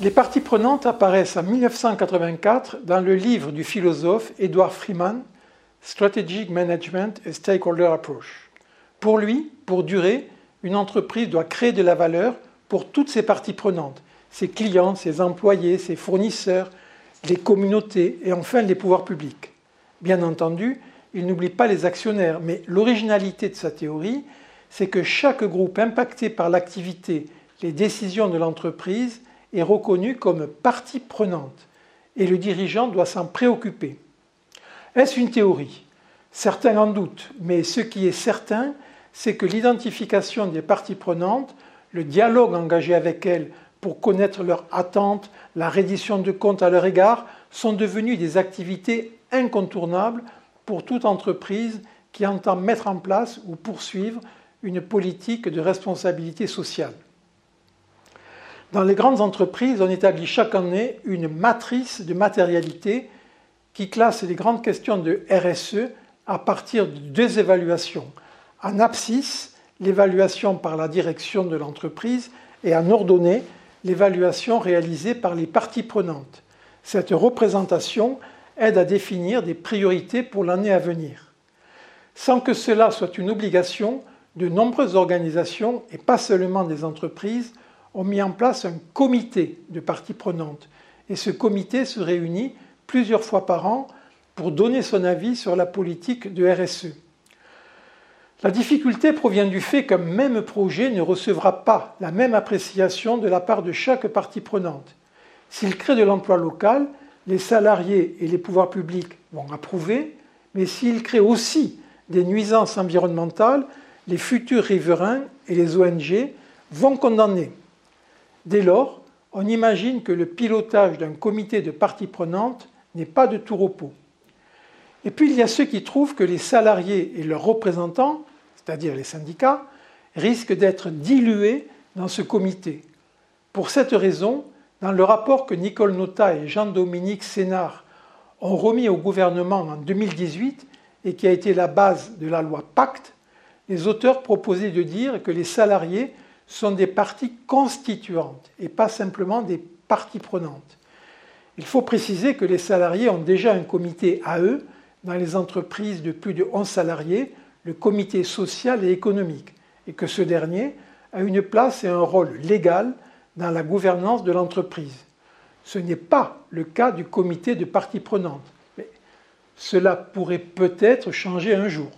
Les parties prenantes apparaissent en 1984 dans le livre du philosophe Edward Freeman, Strategic Management and Stakeholder Approach. Pour lui, pour durer, une entreprise doit créer de la valeur pour toutes ses parties prenantes, ses clients, ses employés, ses fournisseurs, les communautés et enfin les pouvoirs publics. Bien entendu, il n'oublie pas les actionnaires, mais l'originalité de sa théorie, c'est que chaque groupe impacté par l'activité, les décisions de l'entreprise est reconnu comme partie prenante et le dirigeant doit s'en préoccuper. Est-ce une théorie? Certains en doutent, mais ce qui est certain, c'est que l'identification des parties prenantes, le dialogue engagé avec elles pour connaître leurs attentes, la reddition de comptes à leur égard, sont devenus des activités incontournables pour toute entreprise qui entend mettre en place ou poursuivre une politique de responsabilité sociale. Dans les grandes entreprises, on établit chaque année une matrice de matérialité qui classe les grandes questions de RSE à partir de deux évaluations. En abscisse, l'évaluation par la direction de l'entreprise et en ordonnée, l'évaluation réalisée par les parties prenantes. Cette représentation aide à définir des priorités pour l'année à venir. Sans que cela soit une obligation, de nombreuses organisations, et pas seulement des entreprises, ont mis en place un comité de parties prenantes. Et ce comité se réunit plusieurs fois par an pour donner son avis sur la politique de RSE. La difficulté provient du fait qu'un même projet ne recevra pas la même appréciation de la part de chaque partie prenante. S'il crée de l'emploi local, les salariés et les pouvoirs publics vont approuver, mais s'il crée aussi des nuisances environnementales, les futurs riverains et les ONG vont condamner. Dès lors, on imagine que le pilotage d'un comité de parties prenantes n'est pas de tout repos. Et puis il y a ceux qui trouvent que les salariés et leurs représentants, c'est-à-dire les syndicats, risquent d'être dilués dans ce comité. Pour cette raison, dans le rapport que Nicole Nota et Jean-Dominique Sénard ont remis au gouvernement en 2018 et qui a été la base de la loi Pacte, les auteurs proposaient de dire que les salariés sont des parties constituantes et pas simplement des parties prenantes. Il faut préciser que les salariés ont déjà un comité à eux dans les entreprises de plus de 11 salariés, le comité social et économique, et que ce dernier a une place et un rôle légal dans la gouvernance de l'entreprise. Ce n'est pas le cas du comité de parties prenantes, mais cela pourrait peut-être changer un jour.